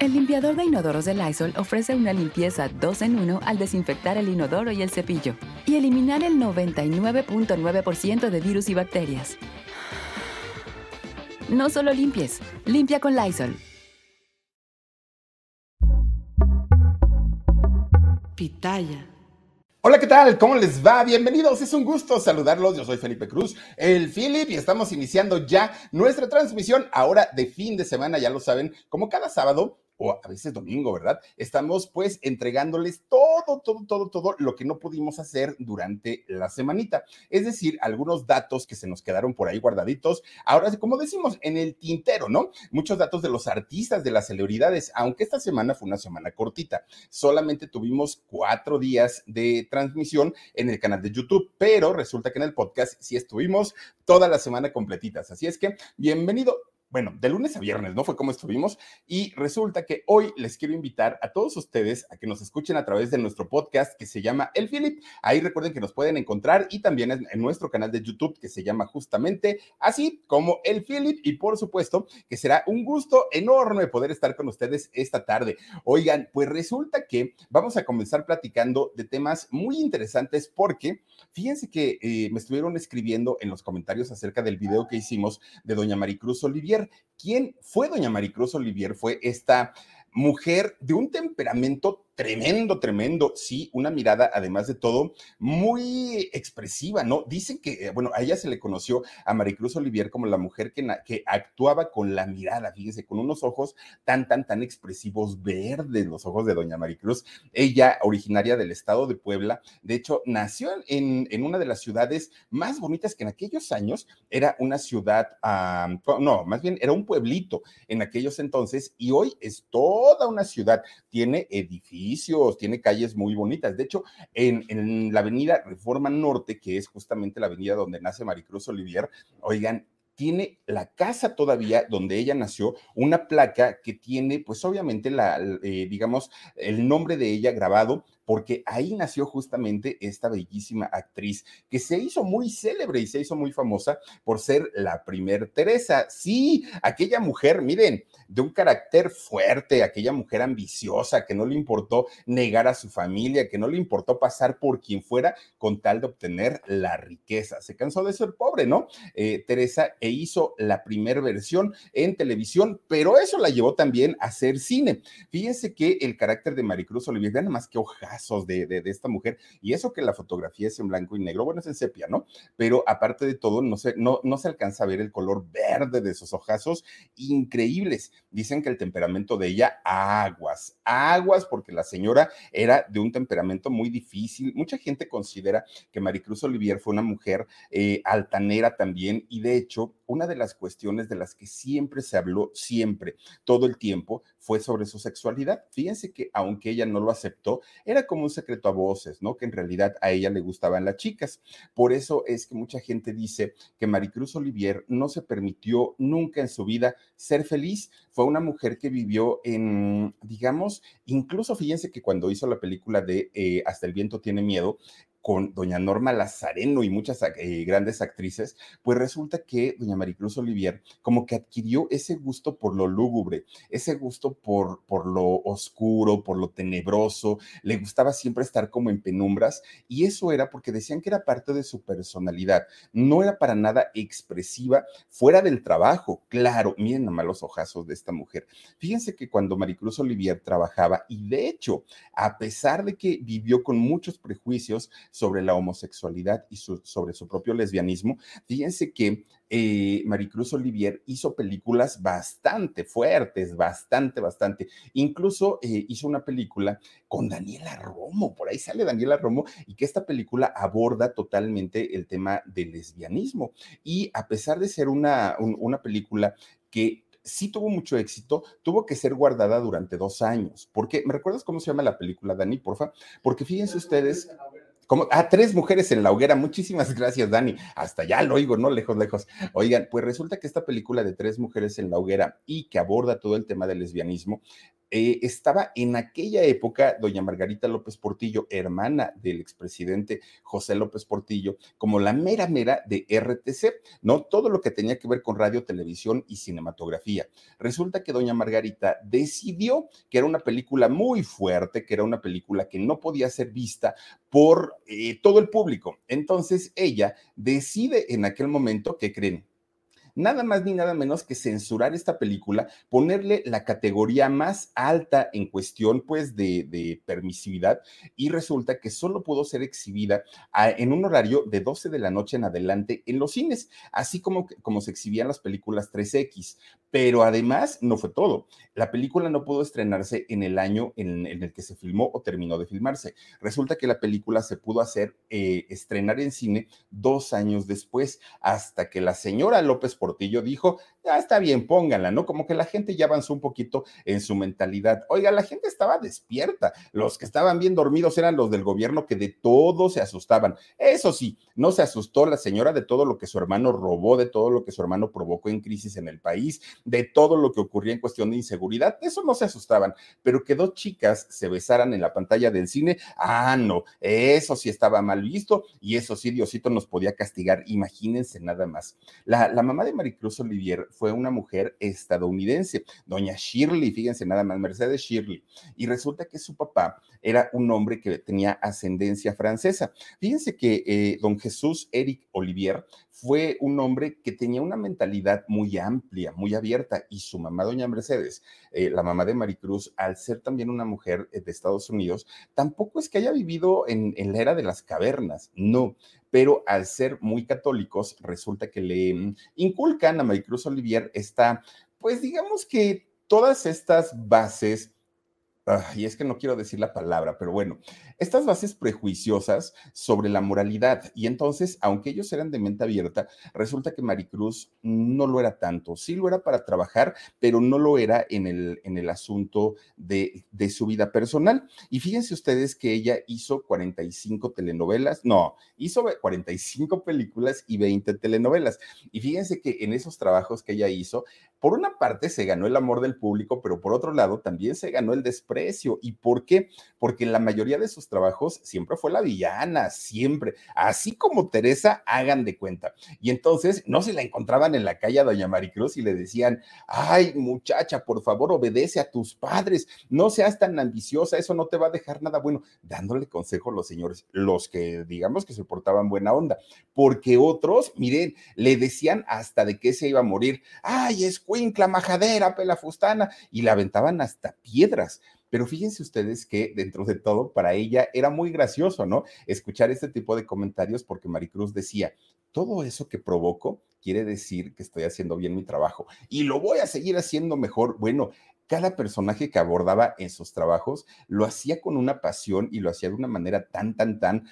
El limpiador de inodoros de Lysol ofrece una limpieza 2 en 1 al desinfectar el inodoro y el cepillo y eliminar el 99.9% de virus y bacterias. No solo limpies, limpia con Lysol. Pitaya. Hola, ¿qué tal? ¿Cómo les va? Bienvenidos. Es un gusto saludarlos. Yo soy Felipe Cruz, el Philip, y estamos iniciando ya nuestra transmisión ahora de fin de semana, ya lo saben, como cada sábado o a veces domingo, ¿verdad? Estamos pues entregándoles todo, todo, todo, todo lo que no pudimos hacer durante la semanita. Es decir, algunos datos que se nos quedaron por ahí guardaditos. Ahora, como decimos, en el tintero, ¿no? Muchos datos de los artistas, de las celebridades, aunque esta semana fue una semana cortita. Solamente tuvimos cuatro días de transmisión en el canal de YouTube, pero resulta que en el podcast sí estuvimos toda la semana completitas. Así es que, bienvenido bueno, de lunes a viernes, ¿no? Fue como estuvimos. Y resulta que hoy les quiero invitar a todos ustedes a que nos escuchen a través de nuestro podcast que se llama El Philip. Ahí recuerden que nos pueden encontrar y también en, nuestro canal de YouTube que se llama justamente así como El Philip. Y por supuesto que será un gusto enorme poder estar con ustedes esta tarde. Oigan, pues resulta que vamos a comenzar platicando de temas muy interesantes porque fíjense que eh, me estuvieron escribiendo en los comentarios acerca del video que hicimos de doña Maricruz Olivier ¿Quién fue doña Maricruz Olivier? Fue esta mujer de un temperamento tremendo, tremendo, sí, una mirada, además de todo, muy expresiva, ¿no? Dicen que, eh, bueno, a ella se le conoció a Maricruz Olivier como la mujer que, actuaba con la mirada, fíjense, con unos ojos tan, tan, tan expresivos, verdes, los ojos de doña Maricruz. Ella, originaria del estado de Puebla, de hecho, nació en, en una de las ciudades más bonitas que en aquellos años era una ciudad, no, más bien era un pueblito en aquellos entonces y hoy es toda una ciudad, tiene edificios tiene calles muy bonitas. De hecho, en, en la avenida Reforma Norte, que es justamente la avenida donde nace Maricruz Olivier, oigan, tiene la casa todavía donde ella nació, una placa que tiene, pues obviamente, la, eh, digamos, el nombre de ella grabado, porque ahí nació justamente esta bellísima actriz que se hizo muy célebre y se hizo muy famosa por ser la primer Teresa. Sí, aquella mujer, miren, de un carácter fuerte, aquella mujer ambiciosa que no le importó negar a su familia, que no le importó pasar por quien fuera con tal de obtener la riqueza. Se cansó de ser pobre, ¿no? Eh, Teresa e hizo la primera versión en televisión, pero eso la llevó también a hacer cine. Fíjense que el carácter de Maricruz Olivier, nada más que de, esta mujer. Y eso que la fotografía es en blanco y negro, bueno, es en sepia, ¿no? Pero aparte de todo, no se, no, no se alcanza a ver el color verde de esos ojazos increíbles. Dicen que el temperamento de ella, aguas, aguas, porque la señora era de un temperamento muy difícil. Mucha gente considera que Maricruz Olivier fue una mujer eh, altanera también, y de hecho, una de las cuestiones de las que siempre se habló, siempre, todo el tiempo, fue sobre su sexualidad. Fíjense que aunque ella no lo aceptó, era como un secreto a voces, ¿no? Que en realidad a ella le gustaban las chicas. Por eso es que mucha gente dice que Maricruz Olivier no se permitió nunca en su vida ser feliz. Fue una mujer que vivió en, digamos, incluso fíjense que cuando hizo la película de eh, Hasta el viento tiene miedo, con doña Norma Lazareno y muchas eh, grandes actrices, pues resulta que doña Maricruz Olivier como que adquirió ese gusto por lo lúgubre, ese gusto por, por lo oscuro, por lo tenebroso, le gustaba siempre estar como en penumbras y eso era porque decían que era parte de su personalidad, no era para nada expresiva fuera del trabajo, claro, miren nomás los ojazos de esta mujer. Fíjense que cuando Maricruz Olivier trabajaba y de hecho, a pesar de que vivió con muchos prejuicios, sobre la homosexualidad y sobre su propio lesbianismo, fíjense que eh, Maricruz Olivier hizo películas bastante fuertes, bastante, bastante. Incluso eh, hizo una película con Daniela Romo, por ahí sale Daniela Romo, y que esta película aborda totalmente el tema del lesbianismo. Y a pesar de ser una, una película que sí tuvo mucho éxito, tuvo que ser guardada durante dos años. Porque, ¿me recuerdas cómo se llama la película, Dani, porfa? Porque fíjense ustedes. Como, ah, tres mujeres en la hoguera. Muchísimas gracias, Dani. Hasta ya lo oigo, ¿no? Lejos, lejos. Oigan, pues resulta que esta película de tres mujeres en la hoguera y que aborda todo el tema del lesbianismo, eh, estaba en aquella época doña Margarita López Portillo, hermana del expresidente José López Portillo, como la mera mera de RTC, ¿no? Todo lo que tenía que ver con radio, televisión y cinematografía. Resulta que doña Margarita decidió que era una película muy fuerte, que era una película que no podía ser vista por eh, todo el público. Entonces ella decide en aquel momento, ¿qué creen? Nada más ni nada menos que censurar esta película, ponerle la categoría más alta en cuestión pues de, permisividad y resulta que solo pudo ser exhibida en un horario de 12 de la noche en adelante en los cines, así como, como se exhibían las películas 3X. Pero además no fue todo. La película no pudo estrenarse en el año en, el que se filmó o terminó de filmarse. Resulta que la película se pudo hacer eh, estrenar en cine dos años después, hasta que la señora López Portillo dijo, ya está bien, pónganla, ¿no? Como que la gente ya avanzó un poquito en su mentalidad. Oiga, la gente estaba despierta. Los que estaban bien dormidos eran los del gobierno que de todo se asustaban. Eso sí, no se asustó la señora de todo lo que su hermano robó, de todo lo que su hermano provocó en crisis en el país, de todo lo que ocurría en cuestión de inseguridad. Eso no se asustaban, pero que dos chicas se besaran en la pantalla del cine, ah, no, eso sí estaba mal visto y eso sí, Diosito nos podía castigar. Imagínense nada más. La mamá de Maricruz Olivier fue una mujer estadounidense, doña Shirley, fíjense nada más, Mercedes Shirley. Y resulta que su papá era un hombre que tenía ascendencia francesa. Fíjense que eh, don Jesús Eric Olivier fue un hombre que tenía una mentalidad muy amplia, muy abierta, y su mamá, doña Mercedes, eh, la mamá de Maricruz, al ser también una mujer eh, de Estados Unidos, tampoco es que haya vivido en, en la era de las cavernas, no, pero al ser muy católicos, resulta que le mm, inculcan a Maricruz Olivier esta, pues digamos que todas estas bases y es que no quiero decir la palabra, pero bueno, estas bases prejuiciosas sobre la moralidad. Y entonces, aunque ellos eran de mente abierta, resulta que Maricruz no lo era tanto. Sí lo era para trabajar, pero no lo era en el, en el asunto de, de su vida personal. Y fíjense ustedes que ella hizo 45 telenovelas, no, hizo 45 películas y 20 telenovelas. Y fíjense que en esos trabajos que ella hizo, por una parte se ganó el amor del público, pero por otro lado también se ganó el desprecio. ¿Y por qué? Porque la mayoría de sus trabajos siempre fue la villana, siempre. Así como Teresa, hagan de cuenta. Y entonces no se la encontraban en la calle a doña Maricruz y le decían, ay muchacha, por favor obedece a tus padres, no seas tan ambiciosa, eso no te va a dejar nada bueno. Dándole consejo a los señores, los que digamos que se portaban buena onda, porque otros, miren, le decían hasta de qué se iba a morir. Ay, es cuincla, majadera, pelafustana, y la aventaban hasta piedras. Pero fíjense ustedes que dentro de todo, para ella era muy gracioso, ¿no? Escuchar este tipo de comentarios porque Maricruz decía, todo eso que provoco quiere decir que estoy haciendo bien mi trabajo y lo voy a seguir haciendo mejor. Bueno, cada personaje que abordaba en sus trabajos lo hacía con una pasión y lo hacía de una manera tan, tan, tan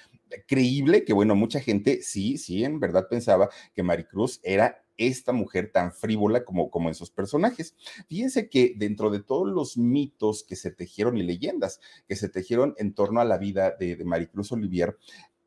creíble que, bueno, mucha gente sí, sí, en verdad pensaba que Maricruz era esta mujer tan frívola como, como en sus personajes. Fíjense que dentro de todos los mitos que se tejieron y leyendas que se tejieron en torno a la vida de, de Maricruz Olivier,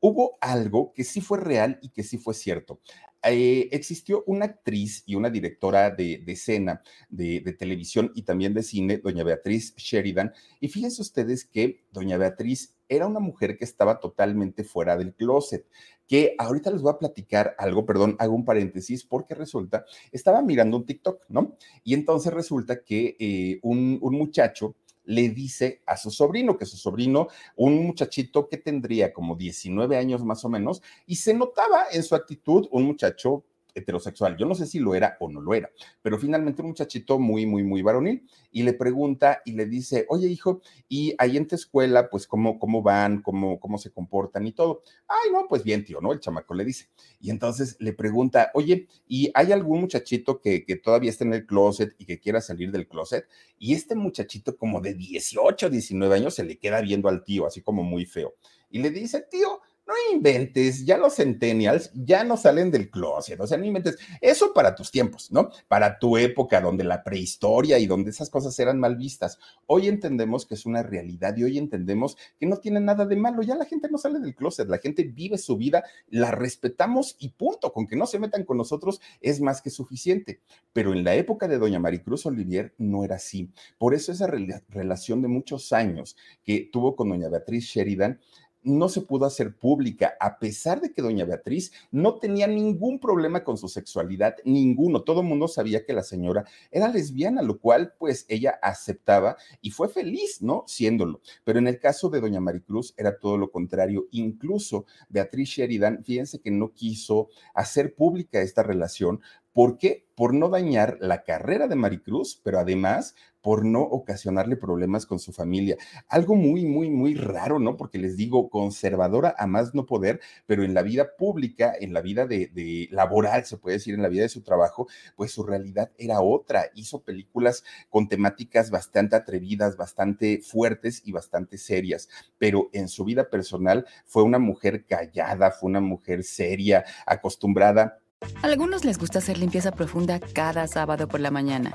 hubo algo que sí fue real y que sí fue cierto. Eh, existió una actriz y una directora de, escena de, de, televisión y también de cine, doña Beatriz Sheridan, y fíjense ustedes que doña Beatriz era una mujer que estaba totalmente fuera del closet, que ahorita les voy a platicar algo, perdón, hago un paréntesis, porque resulta, estaba mirando un TikTok, ¿no? Y entonces resulta que eh, un, un muchacho le dice a su sobrino, que su sobrino, un muchachito que tendría como 19 años más o menos, y se notaba en su actitud un muchacho heterosexual. Yo no sé si lo era o no lo era, pero finalmente un muchachito muy, muy, muy varonil y le pregunta y le dice, oye hijo, ¿y ahí en tu escuela, pues cómo, cómo van, cómo, cómo se comportan y todo? Ay, no, pues bien, tío, ¿no? El chamaco le dice. Y entonces le pregunta, oye, ¿y hay algún muchachito que, que todavía está en el closet y que quiera salir del closet? Y este muchachito como de 18, 19 años se le queda viendo al tío, así como muy feo. Y le dice, tío, no inventes, ya los centennials ya no salen del closet, o sea, no inventes, eso para tus tiempos, ¿no? Para tu época donde la prehistoria y donde esas cosas eran mal vistas. Hoy entendemos que es una realidad y hoy entendemos que no tiene nada de malo, ya la gente no sale del closet, la gente vive su vida, la respetamos y punto, con que no se metan con nosotros es más que suficiente. Pero en la época de doña Maricruz Olivier no era así. Por eso esa relación de muchos años que tuvo con doña Beatriz Sheridan, no se pudo hacer pública, a pesar de que doña Beatriz no tenía ningún problema con su sexualidad, ninguno. Todo el mundo sabía que la señora era lesbiana, lo cual pues ella aceptaba y fue feliz, ¿no? Siéndolo. Pero en el caso de doña Maricruz era todo lo contrario. Incluso Beatriz Sheridan, fíjense que no quiso hacer pública esta relación ¿Por qué? Por no dañar la carrera de Maricruz, pero además por no ocasionarle problemas con su familia. Algo muy, muy, muy raro, ¿no? Porque les digo, conservadora a más no poder, pero en la vida pública, en la vida de, laboral, se puede decir, en la vida de su trabajo, pues su realidad era otra. Hizo películas con temáticas bastante atrevidas, bastante fuertes y bastante serias, pero en su vida personal fue una mujer callada, fue una mujer seria, acostumbrada algunos les gusta hacer limpieza profunda cada sábado por la mañana.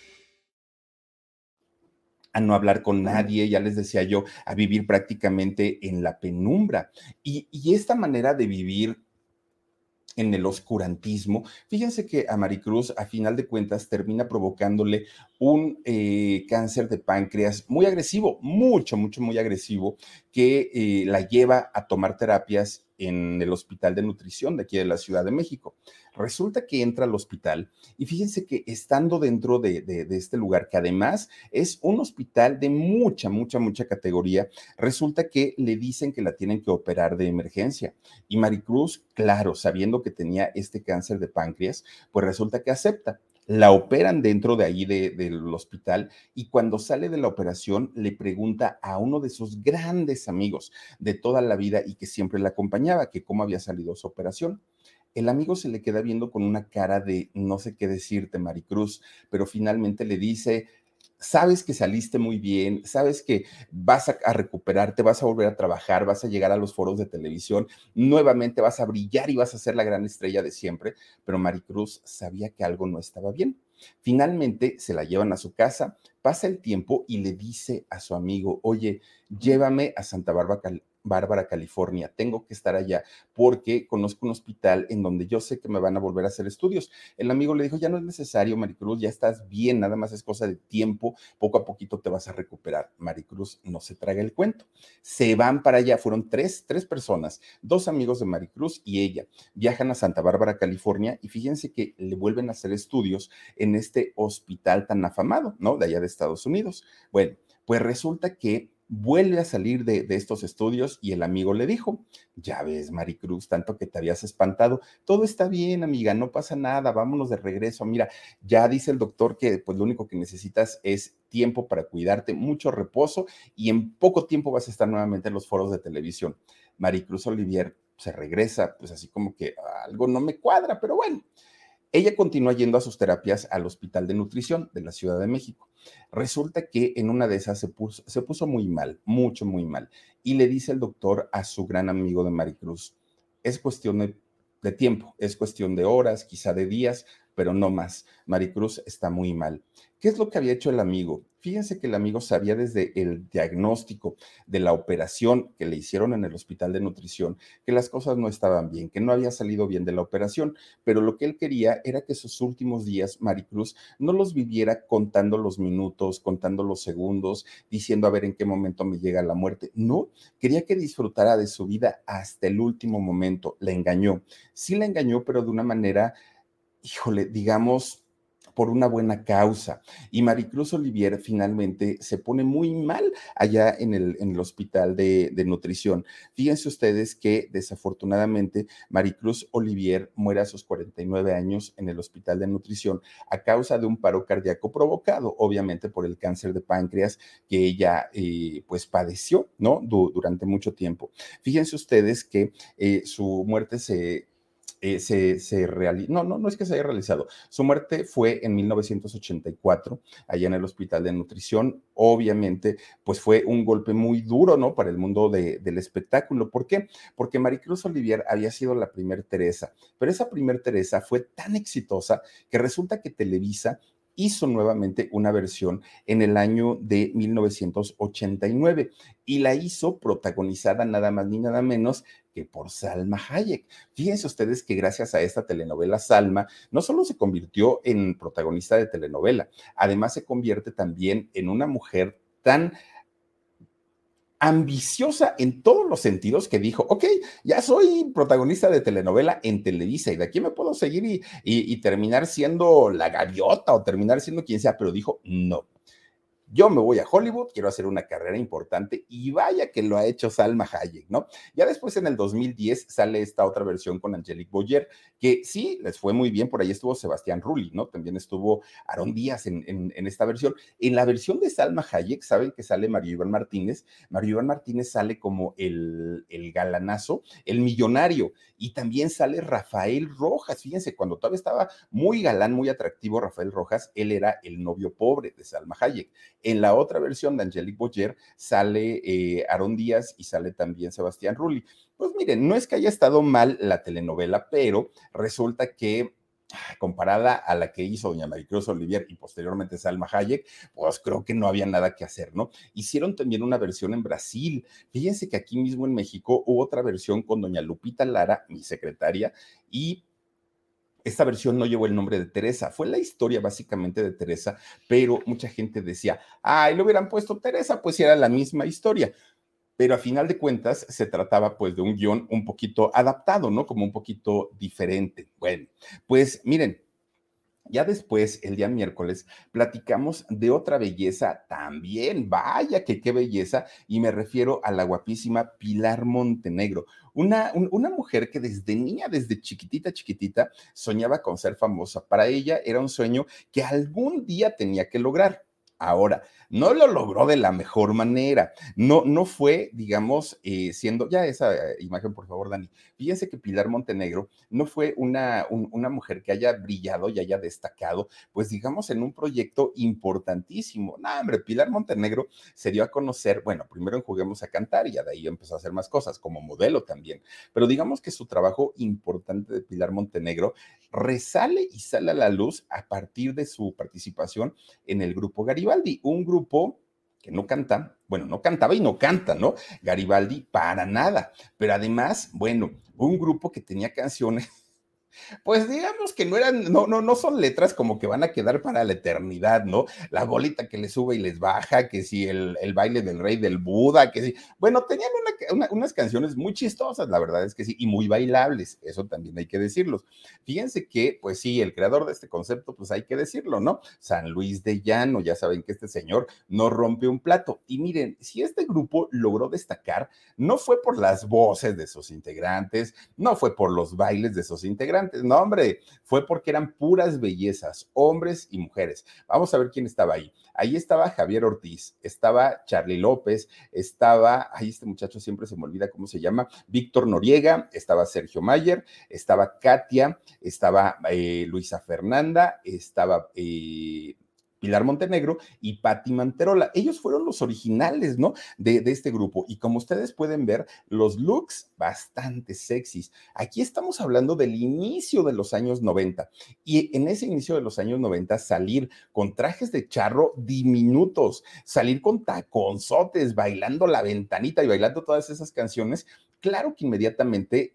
a no hablar con nadie, ya les decía yo, a vivir prácticamente en la penumbra. Y, esta manera de vivir en el oscurantismo. Fíjense que a Maricruz, a final de cuentas, termina provocándole un eh, cáncer de páncreas muy agresivo, mucho, mucho, muy agresivo, que eh, la lleva a tomar terapias en el Hospital de Nutrición de aquí de la Ciudad de México. Resulta que entra al hospital y fíjense que estando dentro de, este lugar, que además es un hospital de mucha, mucha, mucha categoría, resulta que le dicen que la tienen que operar de emergencia. Y Maricruz, claro, sabiendo que tenía este cáncer de páncreas, pues resulta que acepta la operan dentro de ahí del hospital y cuando sale de la operación le pregunta a uno de sus grandes amigos de toda la vida y que siempre la acompañaba, que cómo había salido su operación. El amigo se le queda viendo con una cara de no sé qué decirte, Maricruz, pero finalmente le dice, sabes que saliste muy bien, sabes que vas a, recuperarte, vas a volver a trabajar, vas a llegar a los foros de televisión, nuevamente vas a brillar y vas a ser la gran estrella de siempre, pero Maricruz sabía que algo no estaba bien. Finalmente se la llevan a su casa, pasa el tiempo y le dice a su amigo, oye, llévame a Santa Bárbara, Bárbara, California. Tengo que estar allá porque conozco un hospital en donde yo sé que me van a volver a hacer estudios. El amigo le dijo, ya no es necesario, Maricruz, ya estás bien, nada más es cosa de tiempo, poco a poquito te vas a recuperar. Maricruz no se traga el cuento. Se van para allá, fueron tres, tres personas, dos amigos de Maricruz y ella. Viajan a Santa Bárbara, California y fíjense que le vuelven a hacer estudios en este hospital tan afamado, ¿no? De allá de Estados Unidos. Bueno, pues resulta que vuelve a salir de, estos estudios y el amigo le dijo, ya ves, Maricruz, tanto que te habías espantado, todo está bien, amiga, no pasa nada, vámonos de regreso. Mira, ya dice el doctor que pues lo único que necesitas es tiempo para cuidarte, mucho reposo y en poco tiempo vas a estar nuevamente en los foros de televisión. Maricruz Olivier se regresa, pues así como que algo no me cuadra, pero bueno. Ella continúa yendo a sus terapias al Hospital de Nutrición de la Ciudad de México. Resulta que en una de esas se puso, muy mal, mucho, muy mal. Y le dice el doctor a su gran amigo de Maricruz, es cuestión de, de tiempo, es cuestión de horas, quizá de días, pero no más. Maricruz está muy mal. ¿Qué es lo que había hecho el amigo? Fíjense que el amigo sabía desde el diagnóstico de la operación que le hicieron en el hospital de nutrición que las cosas no estaban bien, que no había salido bien de la operación, pero lo que él quería era que sus últimos días, Maricruz, no los viviera contando los minutos, contando los segundos, diciendo a ver en qué momento me llega la muerte. No, quería que disfrutara de su vida hasta el último momento. Le engañó. Sí la engañó, pero de una manera, híjole, digamos, por una buena causa. Y Maricruz Olivier finalmente se pone muy mal allá en el, hospital de, nutrición. Fíjense ustedes que desafortunadamente Maricruz Olivier muere a sus 49 años en el hospital de nutrición a causa de un paro cardíaco provocado, obviamente, por el cáncer de páncreas que ella eh, pues padeció, ¿no? Du durante mucho tiempo. Fíjense ustedes que eh, su muerte se eh, se, se realizó, no, no, no es que se haya realizado, su muerte fue en 1984, allá en el Hospital de Nutrición, obviamente, pues fue un golpe muy duro, ¿no? Para el mundo de, del espectáculo. ¿Por qué? Porque Maricruz Olivier había sido la primer Teresa, pero esa primer Teresa fue tan exitosa que resulta que Televisa hizo nuevamente una versión en el año de 1989 y la hizo protagonizada nada más ni nada menos que por Salma Hayek. Fíjense ustedes que gracias a esta telenovela Salma no solo se convirtió en protagonista de telenovela, además se convierte también en una mujer tan ambiciosa en todos los sentidos que dijo, ok, ya soy protagonista de telenovela en Televisa y de aquí me puedo seguir y, y, y terminar siendo la gaviota o terminar siendo quien sea, pero dijo, no, yo me voy a Hollywood, quiero hacer una carrera importante y vaya que lo ha hecho Salma Hayek, ¿no? Ya después en el 2010 sale esta otra versión con Angelique Boyer, que sí, les fue muy bien, por ahí estuvo Sebastián Rulli, ¿no? También estuvo Aaron Díaz en, en, en esta versión. En la versión de Salma Hayek, saben que sale Mario Iván Martínez, Mario Iván Martínez sale como el, el galanazo, el millonario, y también sale Rafael Rojas, fíjense, cuando todavía estaba muy galán, muy atractivo Rafael Rojas, él era el novio pobre de Salma Hayek. En la otra versión de Angelique Boyer sale eh, Aaron Díaz y sale también Sebastián Rulli. Pues miren, no es que haya estado mal la telenovela, pero resulta que comparada a la que hizo doña Maricruz Olivier y posteriormente Salma Hayek, pues creo que no había nada que hacer, ¿no? Hicieron también una versión en Brasil. Fíjense que aquí mismo en México hubo otra versión con doña Lupita Lara, mi secretaria, y esta versión no llevó el nombre de Teresa, fue la historia básicamente de Teresa, pero mucha gente decía, ay, le hubieran puesto Teresa, pues era la misma historia. Pero a final de cuentas se trataba pues de un guion un poquito adaptado, ¿no? Como un poquito diferente. Bueno, pues miren, ya después, el día miércoles, platicamos de otra belleza también. Vaya que qué belleza. Y me refiero a la guapísima Pilar Montenegro. Una, un, una mujer que desde niña, desde chiquitita, chiquitita, soñaba con ser famosa. Para ella era un sueño que algún día tenía que lograr. Ahora, no lo logró de la mejor manera. No, no fue, digamos, eh, siendo, ya esa eh, imagen, por favor, Dani. Fíjense que Pilar Montenegro no fue una, un, una mujer que haya brillado y haya destacado, pues digamos, en un proyecto importantísimo. No, hombre, Pilar Montenegro se dio a conocer, bueno, primero en Juguemos a Cantar y ya de ahí empezó a hacer más cosas, como modelo también. Pero digamos que su trabajo importante de Pilar Montenegro resale y sale a la luz a partir de su participación en el grupo Garibaldi, un grupo que no canta, bueno, no cantaba y no canta, ¿no? Garibaldi para nada, pero además, bueno, un grupo que tenía canciones pues digamos que no eran, no, no, no son letras como que van a quedar para la eternidad, ¿no? La bolita que les sube y les baja, que si el, el baile del rey del Buda, que si, bueno, tenían una, una, unas canciones muy chistosas, la verdad es que sí, y muy bailables, eso también hay que decirlos. Fíjense que, pues sí, el creador de este concepto, pues hay que decirlo, ¿no? San Luis de Llano, ya saben que este señor no rompe un plato. Y miren, si este grupo logró destacar, no fue por las voces de sus integrantes, no fue por los bailes de sus integrantes, no, hombre, fue porque eran puras bellezas, hombres y mujeres. Vamos a ver quién estaba ahí. Ahí estaba Javier Ortiz, estaba Charlie López, estaba, ahí este muchacho siempre se me olvida cómo se llama, Víctor Noriega, estaba Sergio Mayer, estaba Katia, estaba eh, Luisa Fernanda, estaba... Eh, Pilar Montenegro y Patti Manterola. Ellos fueron los originales, ¿no? De, de, este grupo. Y como ustedes pueden ver, los looks bastante sexys. Aquí estamos hablando del inicio de los años 90. Y en ese inicio de los años 90, salir con trajes de charro diminutos, salir con taconzotes, bailando la ventanita y bailando todas esas canciones, claro que inmediatamente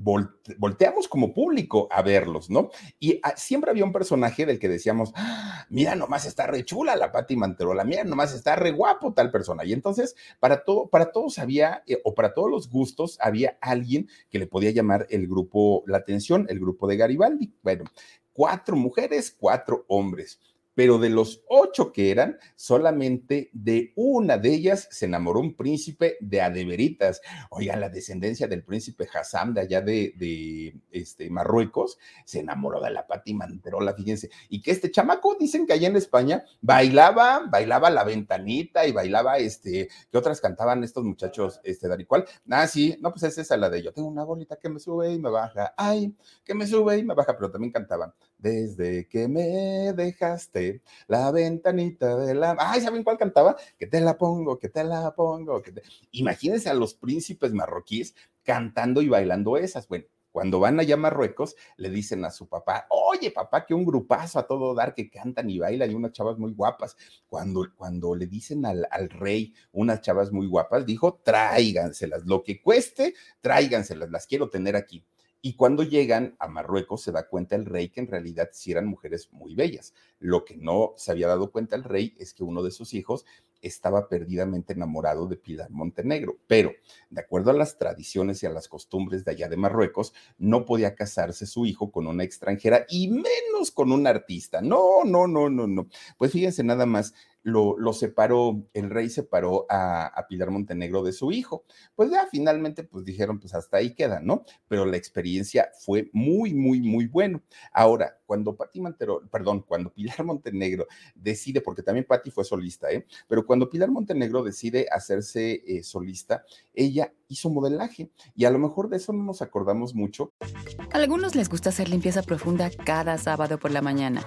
volteamos como público a verlos, ¿no? Y ah, siempre había un personaje del que decíamos, ah, mira, nomás está re chula la Pati Manterola, mira, nomás está re guapo tal persona. Y entonces, para, todo, para todos había, eh, o para todos los gustos, había alguien que le podía llamar el grupo, la atención, el grupo de Garibaldi. Bueno, cuatro mujeres, cuatro hombres pero de los ocho que eran, solamente de una de ellas se enamoró un príncipe de Adeveritas. Oigan, la descendencia del príncipe Hassam de allá de, este, Marruecos se enamoró de la Pati Manterola, fíjense. Y que este chamaco, dicen que allá en España bailaba, bailaba la ventanita y bailaba, este, que otras cantaban estos muchachos, este, dar igual. Ah, sí, no, pues es esa la de yo tengo una bolita que me sube y me baja, ay, que me sube y me baja, pero también cantaban. Desde que me dejaste la ventanita de la... Ay, ¿saben cuál cantaba? Que te la pongo, que te la pongo. Que Imagínense a los príncipes marroquíes cantando y bailando esas. Bueno, cuando van allá a Marruecos, le dicen a su papá, oye papá, que un grupazo a todo dar que cantan y bailan y unas chavas muy guapas. Cuando, cuando le dicen al, al rey unas chavas muy guapas, dijo, tráiganselas, lo que cueste, tráiganselas, las quiero tener aquí. Y cuando llegan a Marruecos se da cuenta el rey que en realidad sí eran mujeres muy bellas. Lo que no se había dado cuenta el rey es que uno de sus hijos estaba perdidamente enamorado de Pilar Montenegro, pero de acuerdo a las tradiciones y a las costumbres de allá de Marruecos, no podía casarse su hijo con una extranjera y menos con un artista. No, no, no, no, no. Pues fíjense nada más, lo, separó, el rey separó a, Pilar Montenegro de su hijo. Pues ya finalmente, pues dijeron, pues hasta ahí queda, ¿no? Pero la experiencia fue muy, muy, muy bueno. Ahora, cuando Pati Montero, perdón, cuando Pilar Montenegro decide, porque también Pati fue solista, ¿eh? Pero cuando Pilar Montenegro decide hacerse eh, solista, ella hizo modelaje y a lo mejor de eso no nos acordamos mucho. A algunos les gusta hacer limpieza profunda cada sábado por la mañana.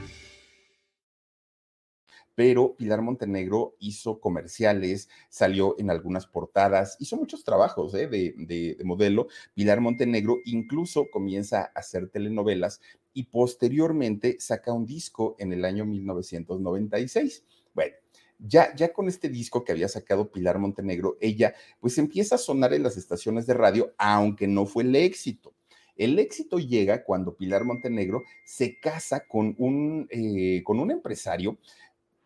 pero Pilar Montenegro hizo comerciales, salió en algunas portadas, hizo muchos trabajos ¿eh? de, modelo. Pilar Montenegro incluso comienza a hacer telenovelas y posteriormente saca un disco en el año 1996. Bueno. Ya, ya con este disco que había sacado Pilar Montenegro, ella pues empieza a sonar en las estaciones de radio, aunque no fue el éxito. El éxito llega cuando Pilar Montenegro se casa con un, eh, con un empresario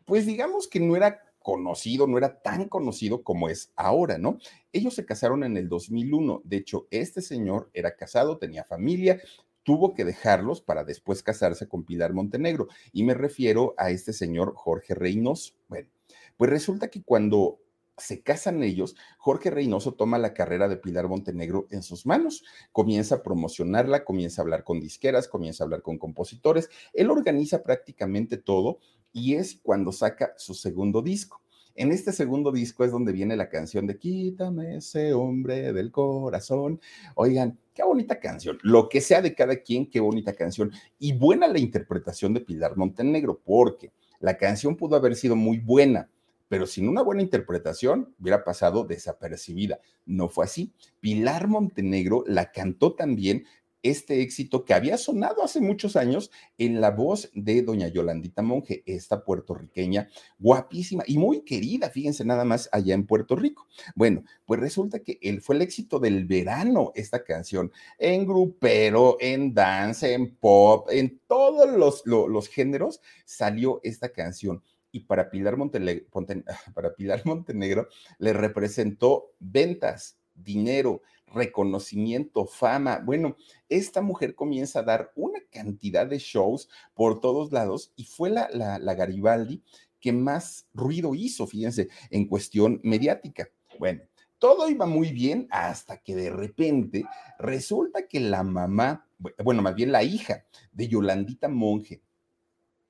pues digamos que no era conocido, no era tan conocido como es ahora, ¿no? Ellos se casaron en el 2001. De hecho, este señor era casado, tenía familia, tuvo que dejarlos para después casarse con Pilar Montenegro. Y me refiero a este señor Jorge Reynoso. Bueno, pues resulta que cuando se casan ellos, Jorge Reynoso toma la carrera de Pilar Montenegro en sus manos, comienza a promocionarla, comienza a hablar con disqueras, comienza a hablar con compositores, él organiza prácticamente todo y es cuando saca su segundo disco. En este segundo disco es donde viene la canción de Quítame ese hombre del corazón. Oigan, qué bonita canción. Lo que sea de cada quien, qué bonita canción. Y buena la interpretación de Pilar Montenegro, porque la canción pudo haber sido muy buena, pero sin una buena interpretación hubiera pasado desapercibida. No fue así. Pilar Montenegro la cantó también este éxito que había sonado hace muchos años en la voz de doña Yolandita Monge, esta puertorriqueña guapísima y muy querida, fíjense nada más allá en Puerto Rico. Bueno, pues resulta que él fue el éxito del verano, esta canción, en grupero, en dance, en pop, en todos los, los, géneros salió esta canción y para Pilar, para Pilar Montenegro le representó ventas, dinero, reconocimiento, fama. Bueno, esta mujer comienza a dar una cantidad de shows por todos lados y fue la, la, Garibaldi que más ruido hizo, fíjense, en cuestión mediática. Bueno, todo iba muy bien hasta que de repente resulta que la mamá, bueno, más bien la hija de Yolandita Monge,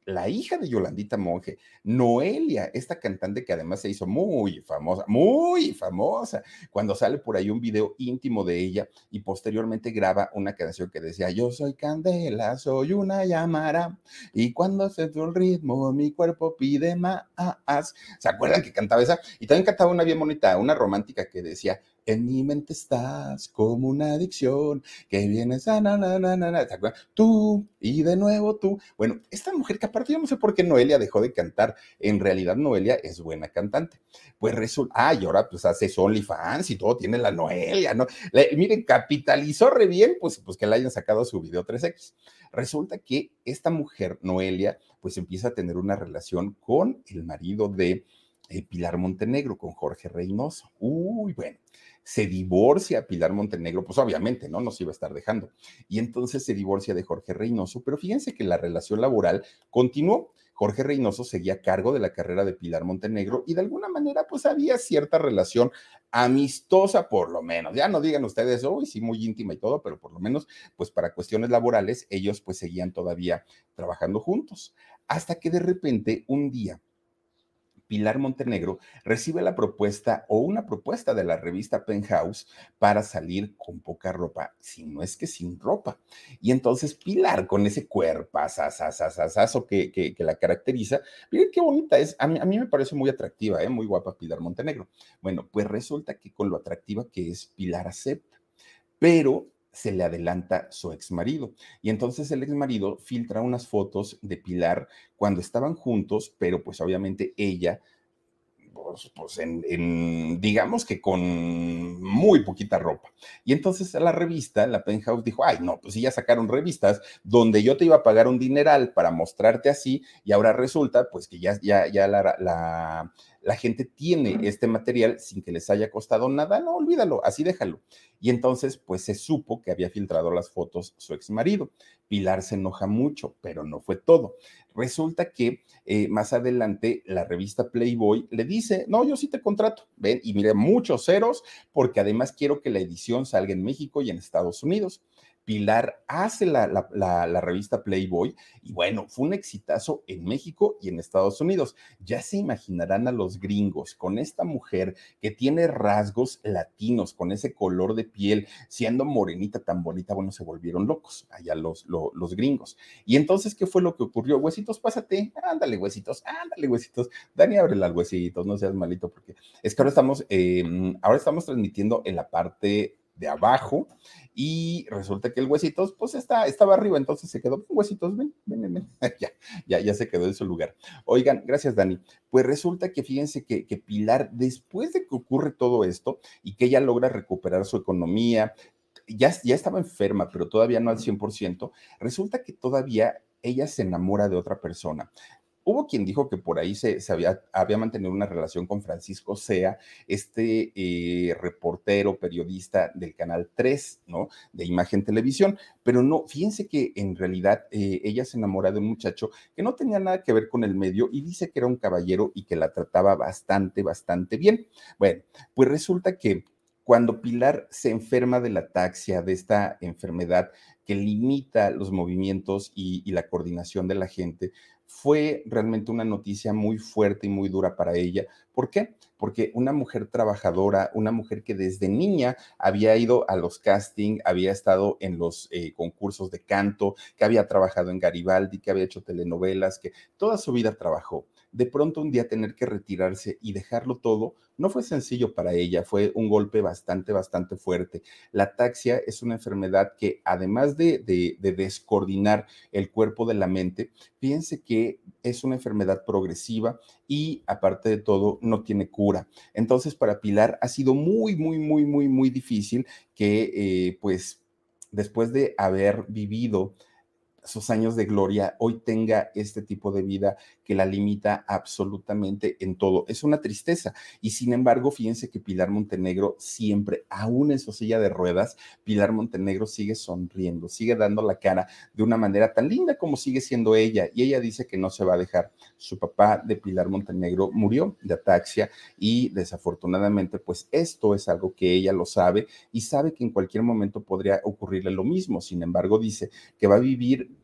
la hija de Yolandita Monge, Noelia, esta cantante que además se hizo muy famosa, muy famosa, cuando sale por ahí un video íntimo de ella y posteriormente graba una canción que decía, yo soy candela, soy una llamara, y cuando se el ritmo, mi cuerpo pide más. ¿Se acuerdan que cantaba esa? Y también cantaba una bien bonita, una romántica que decía, en mi mente estás como una adicción que vienes a na, na, Tú y de nuevo tú. Bueno, esta mujer que aparte yo no sé por qué Noelia dejó de cantar. En realidad Noelia es buena cantante. Pues resulta, ah, y ahora pues hace OnlyFans y todo, tiene la Noelia, ¿no? miren, capitalizó re bien, pues, pues que le hayan sacado su video 3X. Resulta que esta mujer, Noelia, pues empieza a tener una relación con el marido de eh, Pilar Montenegro, con Jorge Reynoso. Uy, bueno se divorcia Pilar Montenegro, pues obviamente, ¿no? Nos iba a estar dejando. Y entonces se divorcia de Jorge Reynoso, pero fíjense que la relación laboral continuó. Jorge Reynoso seguía a cargo de la carrera de Pilar Montenegro y de alguna manera pues había cierta relación amistosa por lo menos. Ya no digan ustedes, hoy sí, muy íntima y todo, pero por lo menos pues para cuestiones laborales ellos pues seguían todavía trabajando juntos. Hasta que de repente un día Pilar Montenegro recibe la propuesta o una propuesta de la revista Penthouse para salir con poca ropa, si no es que sin ropa. Y entonces Pilar, con ese cuerpo que, que, que la caracteriza, miren qué bonita es. A mí, a mí me parece muy atractiva, ¿eh? muy guapa Pilar Montenegro. Bueno, pues resulta que con lo atractiva que es, Pilar acepta. Pero se le adelanta su ex marido. Y entonces el ex marido filtra unas fotos de Pilar cuando estaban juntos, pero pues obviamente ella, pues, pues en, digamos que con muy poquita ropa. Y entonces la revista, la Penthouse, dijo, ay, no, pues sí, ya sacaron revistas donde yo te iba a pagar un dineral para mostrarte así y ahora resulta pues que ya, ya, ya la la gente tiene este material sin que les haya costado nada, no, olvídalo, así déjalo. Y entonces, pues se supo que había filtrado las fotos su ex marido. Pilar se enoja mucho, pero no fue todo. Resulta que eh, más adelante la revista Playboy le dice, no, yo sí te contrato, ven, y mire, muchos ceros, porque además quiero que la edición salga en México y en Estados Unidos. Pilar hace la, la, revista Playboy y bueno, fue un exitazo en México y en Estados Unidos. Ya se imaginarán a los gringos con esta mujer que tiene rasgos latinos, con ese color de piel, siendo morenita tan bonita, bueno, se volvieron locos allá los, gringos. Y entonces, ¿qué fue lo que ocurrió? Huesitos, pásate, ándale, huesitos, ándale, huesitos. Dani, ábrele al huesitos, no seas malito, porque es que ahora estamos, em, ahora estamos transmitiendo en la parte de abajo y resulta que el huesitos pues está, estaba arriba, entonces se quedó, huesitos, ven, ven, ven, ya, ya, ya se quedó en su lugar. Oigan, gracias Dani. Pues resulta que fíjense que, que Pilar, después de que ocurre todo esto y que ella logra recuperar su economía, ya, ya estaba enferma, pero todavía no al 100%, resulta que todavía ella se enamora de otra persona. Hubo quien dijo que por ahí se, había, había, mantenido una relación con Francisco Sea, este eh, reportero, periodista del Canal 3, ¿no? De Imagen Televisión, pero no, fíjense que en realidad eh, ella se enamora de un muchacho que no tenía nada que ver con el medio y dice que era un caballero y que la trataba bastante, bastante bien. Bueno, pues resulta que cuando Pilar se enferma de la ataxia, de esta enfermedad que limita los movimientos y, y la coordinación de la gente, fue realmente una noticia muy fuerte y muy dura para ella. ¿Por qué? Porque una mujer trabajadora, una mujer que desde niña había ido a los castings, había estado en los eh, concursos de canto, que había trabajado en Garibaldi, que había hecho telenovelas, que toda su vida trabajó de pronto un día tener que retirarse y dejarlo todo, no fue sencillo para ella, fue un golpe bastante, bastante fuerte. La ataxia es una enfermedad que además de, de, descoordinar el cuerpo de la mente, fíjense que es una enfermedad progresiva y aparte de todo no tiene cura. Entonces para Pilar ha sido muy, muy, muy, muy, muy difícil que eh, pues después de haber vivido sus años de gloria, hoy tenga este tipo de vida que la limita absolutamente en todo. Es una tristeza. Y sin embargo, fíjense que Pilar Montenegro siempre, aún en su silla de ruedas, Pilar Montenegro sigue sonriendo, sigue dando la cara de una manera tan linda como sigue siendo ella. Y ella dice que no se va a dejar. Su papá de Pilar Montenegro murió de ataxia y desafortunadamente, pues esto es algo que ella lo sabe y sabe que en cualquier momento podría ocurrirle lo mismo. Sin embargo, dice que va a vivir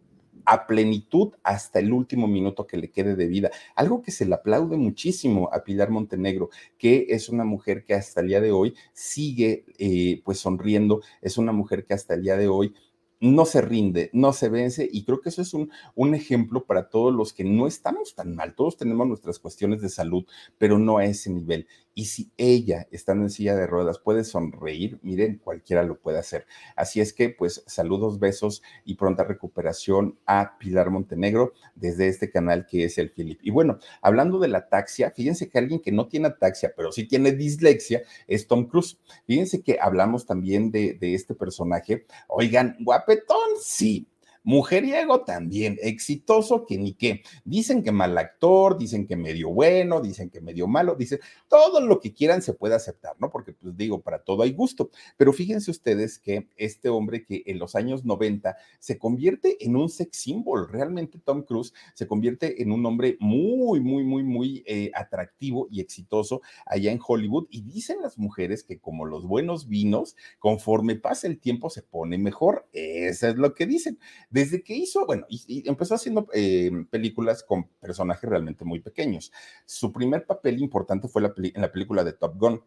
a plenitud hasta el último minuto que le quede de vida. Algo que se le aplaude muchísimo a Pilar Montenegro, que es una mujer que hasta el día de hoy sigue eh, pues sonriendo, es una mujer que hasta el día de hoy no se rinde, no se vence y creo que eso es un, un, ejemplo para todos los que no estamos tan mal, todos tenemos nuestras cuestiones de salud, pero no a ese nivel. Y si ella, estando en silla de ruedas, puede sonreír, miren, cualquiera lo puede hacer. Así es que, pues, saludos, besos y pronta recuperación a Pilar Montenegro desde este canal que es el Philip. Y bueno, hablando de la ataxia, fíjense que alguien que no tiene ataxia, pero sí tiene dislexia, es Tom Cruise. Fíjense que hablamos también de, de este personaje. Oigan, guapetón, sí, Mujeriego también, exitoso que ni qué. Dicen que mal actor, dicen que medio bueno, dicen que medio malo, dicen todo lo que quieran se puede aceptar, ¿no? Porque pues digo, para todo hay gusto. Pero fíjense ustedes que este hombre que en los años 90 se convierte en un sex symbol, realmente Tom Cruise se convierte en un hombre muy, muy, muy, muy eh, atractivo y exitoso allá en Hollywood. Y dicen las mujeres que como los buenos vinos, conforme pasa el tiempo se pone mejor. Eso es lo que dicen desde que hizo, bueno, y, empezó haciendo eh, películas con personajes realmente muy pequeños. Su primer papel importante fue en la película de Top Gun.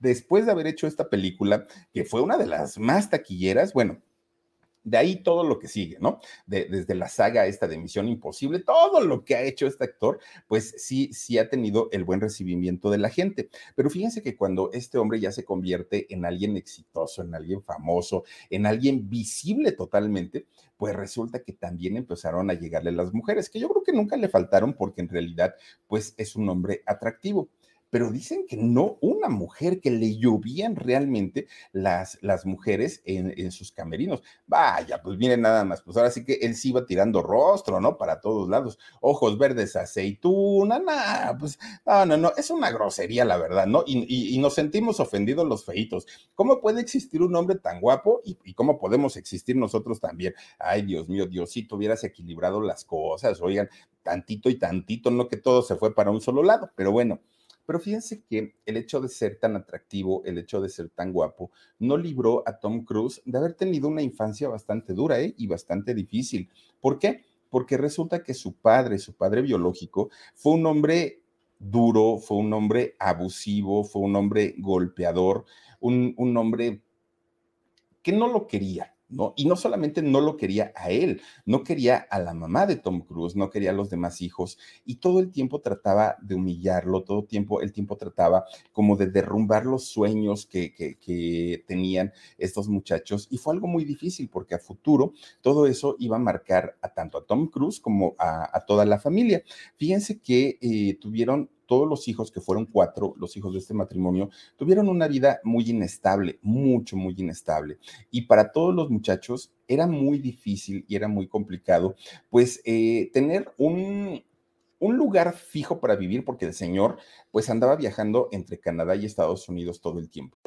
Después de haber hecho esta película, que fue una de las más taquilleras, bueno, de ahí todo lo que sigue, ¿no? desde la saga esta de Misión Imposible, todo lo que ha hecho este actor, pues sí, sí ha tenido el buen recibimiento de la gente. Pero fíjense que cuando este hombre ya se convierte en alguien exitoso, en alguien famoso, en alguien visible totalmente, pues resulta que también empezaron a llegarle las mujeres, que yo creo que nunca le faltaron porque en realidad, pues es un hombre atractivo pero dicen que no una mujer, que le llovían realmente las, las mujeres en, sus camerinos. Vaya, pues miren nada más, pues ahora sí que él sí iba tirando rostro, ¿no? Para todos lados, ojos verdes, aceituna, nada, pues no, no, no, es una grosería la verdad, ¿no? Y, nos sentimos ofendidos los feitos. ¿Cómo puede existir un hombre tan guapo y, y cómo podemos existir nosotros también? Ay, Dios mío, Diosito, hubieras equilibrado las cosas, oigan, tantito y tantito, no que todo se fue para un solo lado, pero bueno. Pero fíjense que el hecho de ser tan atractivo, el hecho de ser tan guapo, no libró a Tom Cruise de haber tenido una infancia bastante dura ¿eh? y bastante difícil. ¿Por qué? Porque resulta que su padre, su padre biológico, fue un hombre duro, fue un hombre abusivo, fue un hombre golpeador, un, un hombre que no lo quería, ¿no? Y no solamente no lo quería a él, no quería a la mamá de Tom Cruise, no quería a los demás hijos y todo el tiempo trataba de humillarlo, todo el tiempo, el tiempo trataba como de derrumbar los sueños que, que, tenían estos muchachos y fue algo muy difícil porque a futuro todo eso iba a marcar a tanto a Tom Cruise como a, toda la familia. Fíjense que eh, tuvieron todos los hijos, que fueron cuatro, los hijos de este matrimonio, tuvieron una vida muy inestable, mucho, muy inestable. Y para todos los muchachos era muy difícil y era muy complicado, pues eh, tener un, un lugar fijo para vivir porque el señor pues andaba viajando entre Canadá y Estados Unidos todo el tiempo.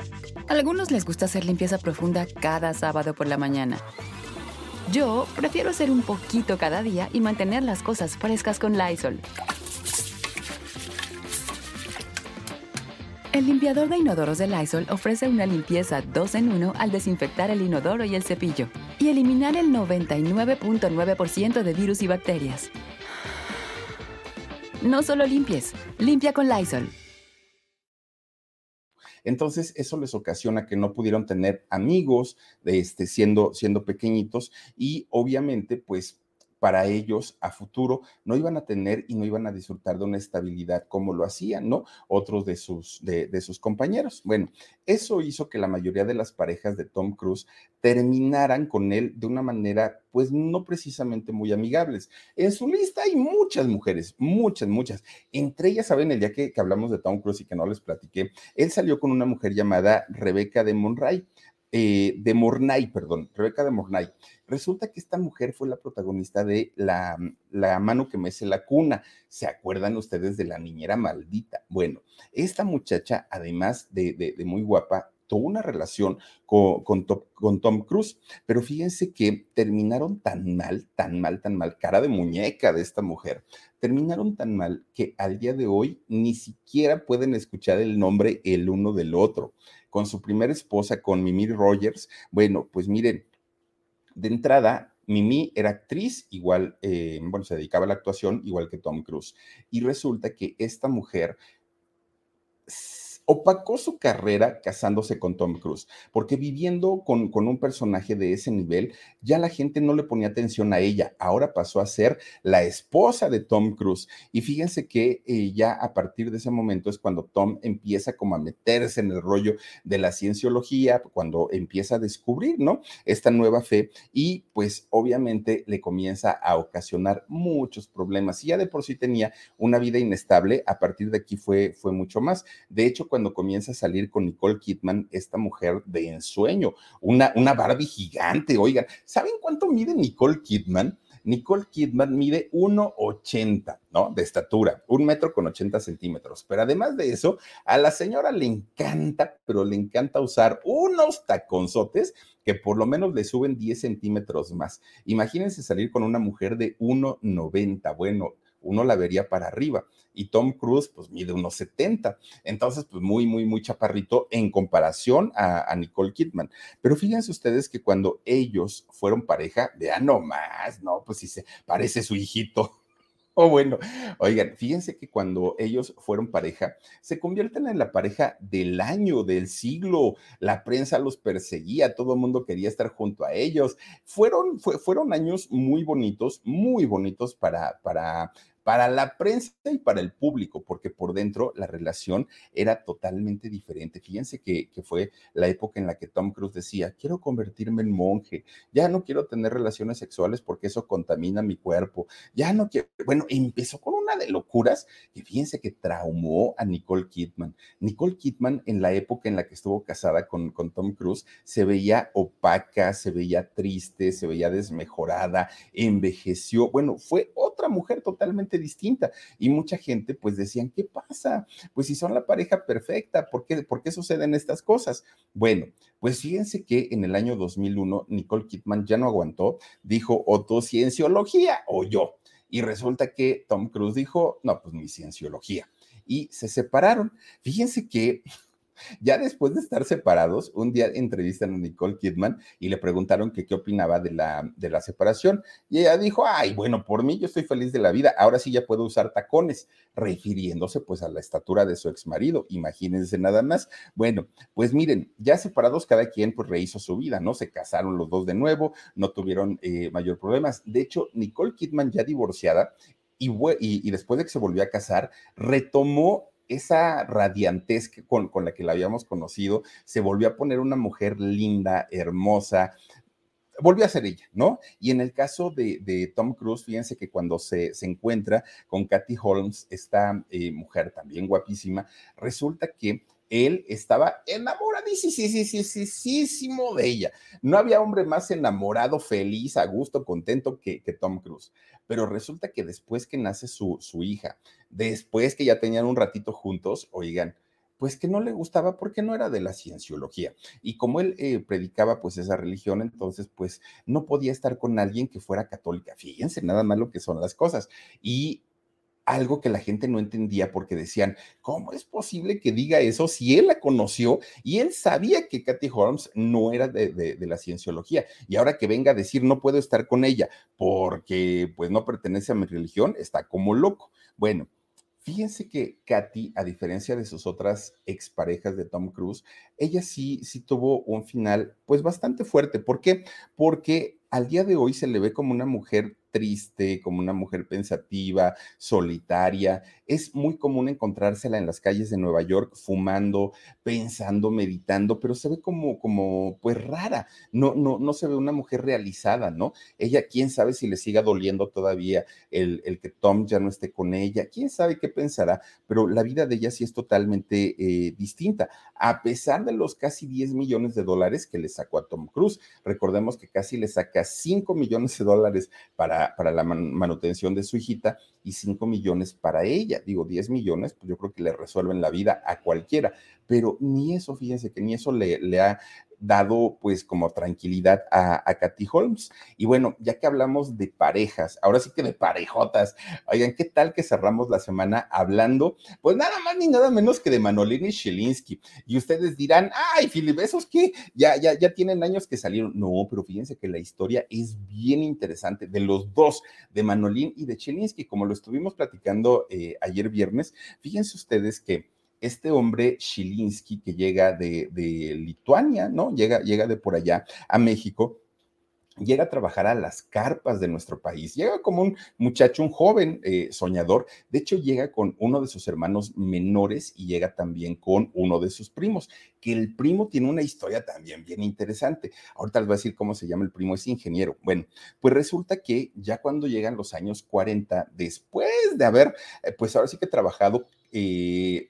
A algunos les gusta hacer limpieza profunda cada sábado por la mañana. Yo prefiero hacer un poquito cada día y mantener las cosas frescas con Lysol. El limpiador de inodoros de Lysol ofrece una limpieza 2 en 1 al desinfectar el inodoro y el cepillo y eliminar el 99.9% de virus y bacterias. No solo limpies, limpia con Lysol. Entonces, eso les ocasiona que no pudieron tener amigos este, siendo, siendo pequeñitos y obviamente, pues para ellos a futuro no iban a tener y no iban a disfrutar de una estabilidad como lo hacían, ¿no? Otros de sus, de, sus compañeros. Bueno, eso hizo que la mayoría de las parejas de Tom Cruise terminaran con él de una manera, pues no precisamente muy amigables. En su lista hay muchas mujeres, muchas, muchas. Entre ellas, ¿saben? El día que, que hablamos de Tom Cruise y que no les platiqué, él salió con una mujer llamada Rebeca de Monray eh, de Mornay, perdón, Rebeca de Mornay. Resulta que esta mujer fue la protagonista de la, la mano que mece la cuna. ¿Se acuerdan ustedes de la niñera maldita? Bueno, esta muchacha, además de, de muy guapa, una relación con, con, Tom Cruise, pero fíjense que terminaron tan mal, tan mal, tan mal, cara de muñeca de esta mujer, terminaron tan mal que al día de hoy ni siquiera pueden escuchar el nombre el uno del otro. Con su primera esposa, con Mimi Rogers, bueno, pues miren, de entrada, Mimi era actriz, igual, eh, bueno, se dedicaba a la actuación, igual que Tom Cruise. Y resulta que esta mujer opacó su carrera casándose con Tom Cruise, porque viviendo con, con, un personaje de ese nivel, ya la gente no le ponía atención a ella, ahora pasó a ser la esposa de Tom Cruise. Y fíjense que eh, ya a partir de ese momento es cuando Tom empieza como a meterse en el rollo de la cienciología, cuando empieza a descubrir, ¿no? Esta nueva fe y pues obviamente le comienza a ocasionar muchos problemas. Y ya de por sí tenía una vida inestable, a partir de aquí fue, fue mucho más. De hecho, cuando cuando comienza a salir con Nicole Kidman, esta mujer de ensueño, una, una Barbie gigante. Oigan, ¿saben cuánto mide Nicole Kidman? Nicole Kidman mide 1,80, ¿no? De estatura, un metro con 80 centímetros. Pero además de eso, a la señora le encanta, pero le encanta usar unos taconzotes que por lo menos le suben 10 centímetros más. Imagínense salir con una mujer de 1,90. Bueno, uno la vería para arriba. Y Tom Cruise, pues mide unos 70. Entonces, pues muy, muy, muy chaparrito en comparación a, Nicole Kidman. Pero fíjense ustedes que cuando ellos fueron pareja, vean nomás, ¿no? Pues si se parece su hijito. Oh, bueno, oigan, fíjense que cuando ellos fueron pareja, se convierten en la pareja del año, del siglo. La prensa los perseguía, todo el mundo quería estar junto a ellos. Fueron, fueron años muy bonitos, muy bonitos para, para para la prensa y para el público, porque por dentro la relación era totalmente diferente. Fíjense que, fue la época en la que Tom Cruise decía, quiero convertirme en monje, ya no quiero tener relaciones sexuales porque eso contamina mi cuerpo, ya no quiero, bueno, empezó con una de locuras y fíjense que traumó a Nicole Kidman. Nicole Kidman en la época en la que estuvo casada con, con Tom Cruise se veía opaca, se veía triste, se veía desmejorada, envejeció, bueno, fue otra mujer totalmente distinta. Y mucha gente pues decían, ¿qué pasa? Pues si son la pareja perfecta, ¿por qué, ¿por qué suceden estas cosas? Bueno, pues fíjense que en el año 2001 Nicole Kidman ya no aguantó, dijo o tu cienciología o yo. Y resulta que Tom Cruise dijo, no, pues mi cienciología. Y se separaron. Fíjense que ya después de estar separados, un día entrevistan a Nicole Kidman y le preguntaron que qué opinaba de la, de la separación. Y ella dijo, ay, bueno, por mí yo estoy feliz de la vida, ahora sí ya puedo usar tacones, refiriéndose pues a la estatura de su ex marido, imagínense nada más. Bueno, pues miren, ya separados cada quien pues rehizo su vida, ¿no? Se casaron los dos de nuevo, no tuvieron eh, mayor problemas. De hecho, Nicole Kidman ya divorciada y, y, después de que se volvió a casar, retomó esa radiantez con, con la que la habíamos conocido, se volvió a poner una mujer linda, hermosa, volvió a ser ella, ¿no? Y en el caso de, Tom Cruise, fíjense que cuando se, se encuentra con Kathy Holmes, esta eh, mujer también guapísima, resulta que él estaba enamoradísimo de ella. No había hombre más enamorado, feliz, a gusto, contento que, que Tom Cruise. Pero resulta que después que nace su, su hija, después que ya tenían un ratito juntos, oigan, pues que no le gustaba porque no era de la cienciología. Y como él eh, predicaba pues esa religión, entonces pues no podía estar con alguien que fuera católica. Fíjense nada más lo que son las cosas. Y algo que la gente no entendía porque decían, ¿cómo es posible que diga eso si él la conoció y él sabía que Kathy Holmes no era de, la cienciología? Y ahora que venga a decir, no puedo estar con ella porque pues no pertenece a mi religión, está como loco. Bueno, fíjense que Kathy, a diferencia de sus otras exparejas de Tom Cruise, ella sí, sí tuvo un final pues bastante fuerte. ¿Por qué? Porque al día de hoy se le ve como una mujer triste, como una mujer pensativa, solitaria. Es muy común encontrársela en las calles de Nueva York fumando, pensando, meditando, pero se ve como, como, pues rara. No, no, no se ve una mujer realizada, ¿no? Ella, quién sabe si le siga doliendo todavía el, que Tom ya no esté con ella, quién sabe qué pensará, pero la vida de ella sí es totalmente eh, distinta, a pesar de los casi 10 millones de dólares que le sacó a Tom Cruise. Recordemos que casi le saca 5 millones de dólares para para, la manutención de su hijita y 5 millones para ella. Digo, 10 millones, pues yo creo que le resuelven la vida a cualquiera, pero ni eso, fíjense que ni eso le, le ha dado pues como tranquilidad a, a Katy Holmes. Y bueno, ya que hablamos de parejas, ahora sí que de parejotas, oigan, ¿qué tal que cerramos la semana hablando? Pues nada más ni nada menos que de Manolini y Shelinsky. Y ustedes dirán, ay, Filip, ¿esos qué? Ya, ya, ya tienen años que salieron. No, pero fíjense que la historia es bien interesante de los dos, de Manolín y de Chelinsky, como lo estuvimos platicando eh, ayer viernes. Fíjense ustedes que este hombre Shilinsky que llega de, Lituania, ¿no? Llega, llega de por allá a México llega a trabajar a las carpas de nuestro país, llega como un muchacho, un joven eh, soñador, de hecho llega con uno de sus hermanos menores y llega también con uno de sus primos, que el primo tiene una historia también bien interesante. Ahorita les voy a decir cómo se llama el primo, es ingeniero. Bueno, pues resulta que ya cuando llegan los años 40, después de haber, eh, pues ahora sí que trabajado eh,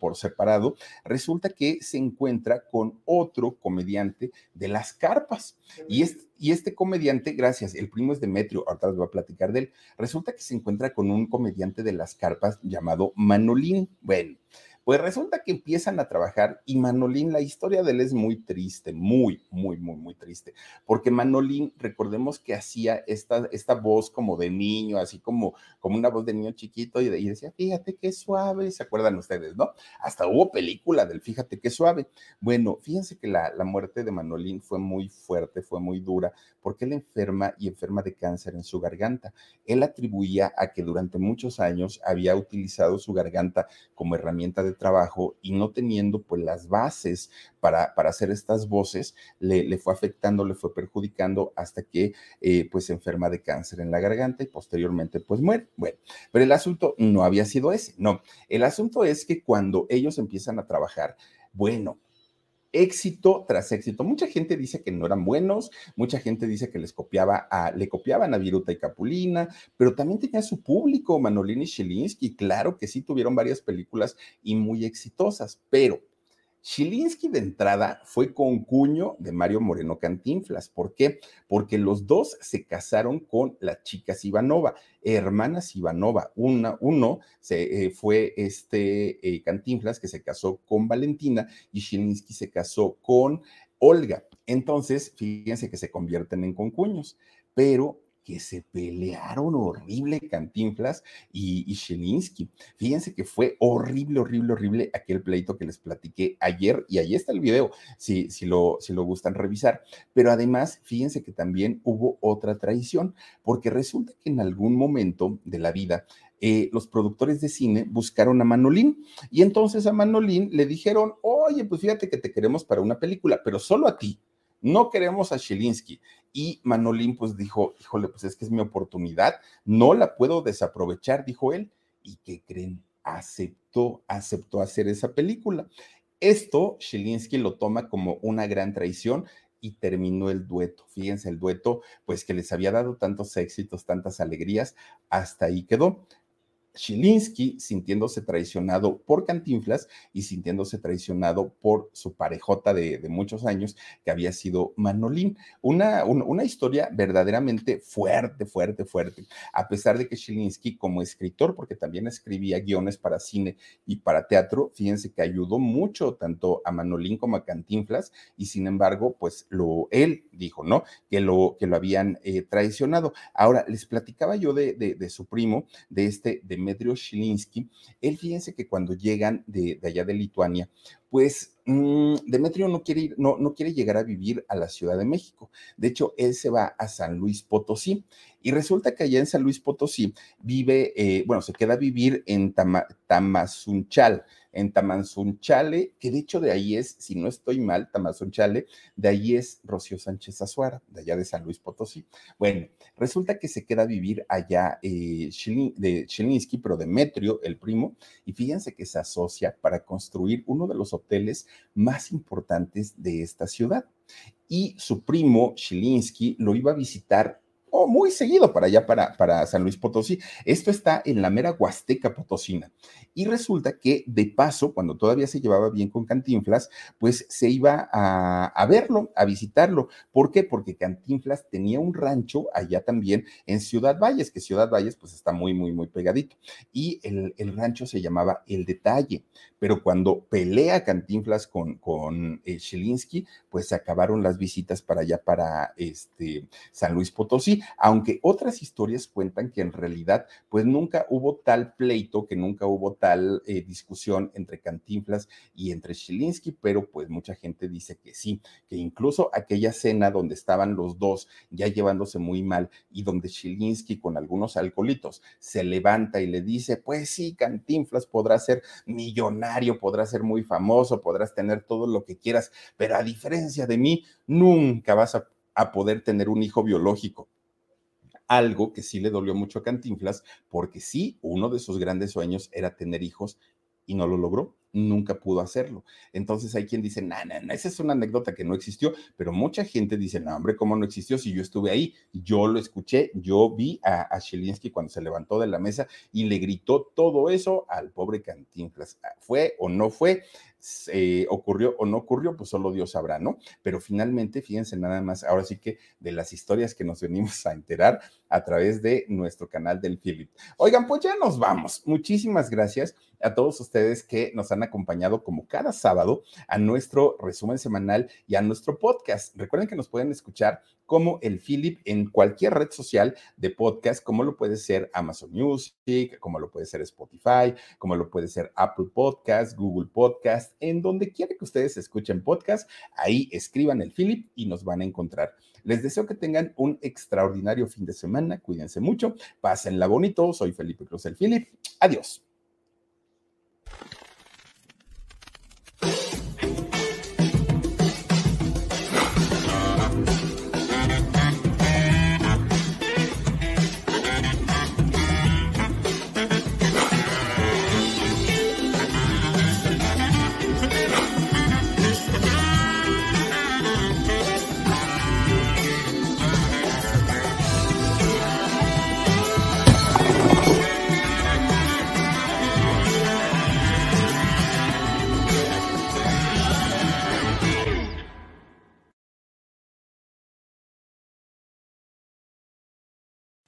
por separado, resulta que se encuentra con otro comediante de las carpas. Y este, y este comediante, gracias, el primo es Demetrio, ahorita les voy a platicar de él, resulta que se encuentra con un comediante de las carpas llamado Manolín. Bueno, pues resulta que empiezan a trabajar y Manolín, la historia de él es muy triste, muy, muy, muy, muy triste, porque Manolín, recordemos que hacía esta, esta voz como de niño, así como, como una voz de niño chiquito y, decía, fíjate qué suave, ¿se acuerdan ustedes, no? Hasta hubo película del fíjate qué suave. Bueno, fíjense que la, la muerte de Manolín fue muy fuerte, fue muy dura, porque él enferma y enferma de cáncer en su garganta. Él atribuía a que durante muchos años había utilizado su garganta como herramienta de trabajo y no teniendo pues las bases para, para hacer estas voces, le, le, fue afectando, le fue perjudicando hasta que eh, pues se enferma de cáncer en la garganta y posteriormente pues muere. Bueno, pero el asunto no había sido ese, no, el asunto es que cuando ellos empiezan a trabajar, bueno, éxito tras éxito. Mucha gente dice que no eran buenos, mucha gente dice que les copiaba a, le copiaban a Viruta y Capulina, pero también tenía su público, Manolini y Shilinsky, claro que sí tuvieron varias películas y muy exitosas, pero Chilinsky de entrada fue con cuño de Mario Moreno Cantinflas. ¿Por qué? Porque los dos se casaron con las chicas Ivanova, hermanas Ivanova. Una, uno se, eh, fue este eh, Cantinflas que se casó con Valentina y Chilinsky se casó con Olga. Entonces, fíjense que se convierten en concuños, pero que se pelearon horrible Cantinflas y, y Fíjense que fue horrible, horrible, horrible aquel pleito que les platiqué ayer y ahí está el video, si, si, lo, si lo gustan revisar. Pero además, fíjense que también hubo otra traición, porque resulta que en algún momento de la vida eh, los productores de cine buscaron a Manolín y entonces a Manolín le dijeron, oye, pues fíjate que te queremos para una película, pero solo a ti no queremos a Shilinsky. Y Manolín pues dijo, híjole, pues es que es mi oportunidad, no la puedo desaprovechar, dijo él. ¿Y qué creen? Aceptó, aceptó hacer esa película. Esto Shilinsky lo toma como una gran traición y terminó el dueto. Fíjense, el dueto, pues que les había dado tantos éxitos, tantas alegrías, hasta ahí quedó. Chilinsky sintiéndose traicionado por Cantinflas y sintiéndose traicionado por su parejota de, muchos años, que había sido Manolín. Una, una, historia verdaderamente fuerte, fuerte, fuerte. A pesar de que Chilinsky, como escritor, porque también escribía guiones para cine y para teatro, fíjense que ayudó mucho tanto a Manolín como a Cantinflas, y sin embargo, pues lo, él dijo, ¿no? Que lo, que lo habían eh, traicionado. Ahora, les platicaba yo de, de, su primo, de este, de Demetrio Shilinsky, él fíjense que cuando llegan de, allá de Lituania, pues mm, Demetrio no quiere, ir, no, no quiere llegar a vivir a la Ciudad de México. De hecho, él se va a San Luis Potosí y resulta que allá en San Luis Potosí vive, eh, bueno, se queda a vivir en Tamazunchal en Tamanzunchale, que de hecho de ahí es, si no estoy mal, Tamazunchale, de ahí es Rocío Sánchez Azuara, de allá de San Luis Potosí. Bueno, resulta que se queda a vivir allá eh, de Chilinsky, pero Demetrio, el primo, y fíjense que se asocia para construir uno de los hoteles más importantes de esta ciudad. Y su primo, Chilinsky, lo iba a visitar muy seguido para allá, para, para San Luis Potosí. Esto está en la mera Huasteca Potosina. Y resulta que de paso, cuando todavía se llevaba bien con Cantinflas, pues se iba a, a verlo, a visitarlo. ¿Por qué? Porque Cantinflas tenía un rancho allá también en Ciudad Valles, que Ciudad Valles pues está muy, muy, muy pegadito. Y el, el rancho se llamaba El Detalle. Pero cuando pelea Cantinflas con, con eh, pues se acabaron las visitas para allá, para este, San Luis Potosí aunque otras historias cuentan que en realidad pues nunca hubo tal pleito, que nunca hubo tal eh, discusión entre Cantinflas y entre Chilinsky, pero pues mucha gente dice que sí, que incluso aquella cena donde estaban los dos ya llevándose muy mal y donde Chilinsky con algunos alcoholitos se levanta y le dice, pues sí, Cantinflas podrá ser millonario, podrá ser muy famoso, podrás tener todo lo que quieras, pero a diferencia de mí, nunca vas a, a poder tener un hijo biológico algo que sí le dolió mucho a Cantinflas, porque sí, uno de sus grandes sueños era tener hijos y no lo logró, nunca pudo hacerlo. Entonces hay quien dice, no, no, esa es una anécdota que no existió, pero mucha gente dice, no, hombre, ¿cómo no existió si yo estuve ahí? Yo lo escuché, yo vi a, a cuando se levantó de la mesa y le gritó todo eso al pobre Cantinflas. ¿Fue o no fue? Ocurrió o no ocurrió, pues solo Dios sabrá, ¿no? Pero finalmente, fíjense nada más, ahora sí que de las historias que nos venimos a enterar a través de nuestro canal del Philip. Oigan, pues ya nos vamos. Muchísimas gracias a todos ustedes que nos han acompañado como cada sábado a nuestro resumen semanal y a nuestro podcast. Recuerden que nos pueden escuchar como el Philip en cualquier red social de podcast, como lo puede ser Amazon Music, como lo puede ser Spotify, como lo puede ser Apple Podcast, Google Podcast, en donde quiera que ustedes escuchen podcast, ahí escriban el Philip y nos van a encontrar. Les deseo que tengan un extraordinario fin de semana, cuídense mucho, pásenla bonito, soy Felipe Cruz el Philip, adiós.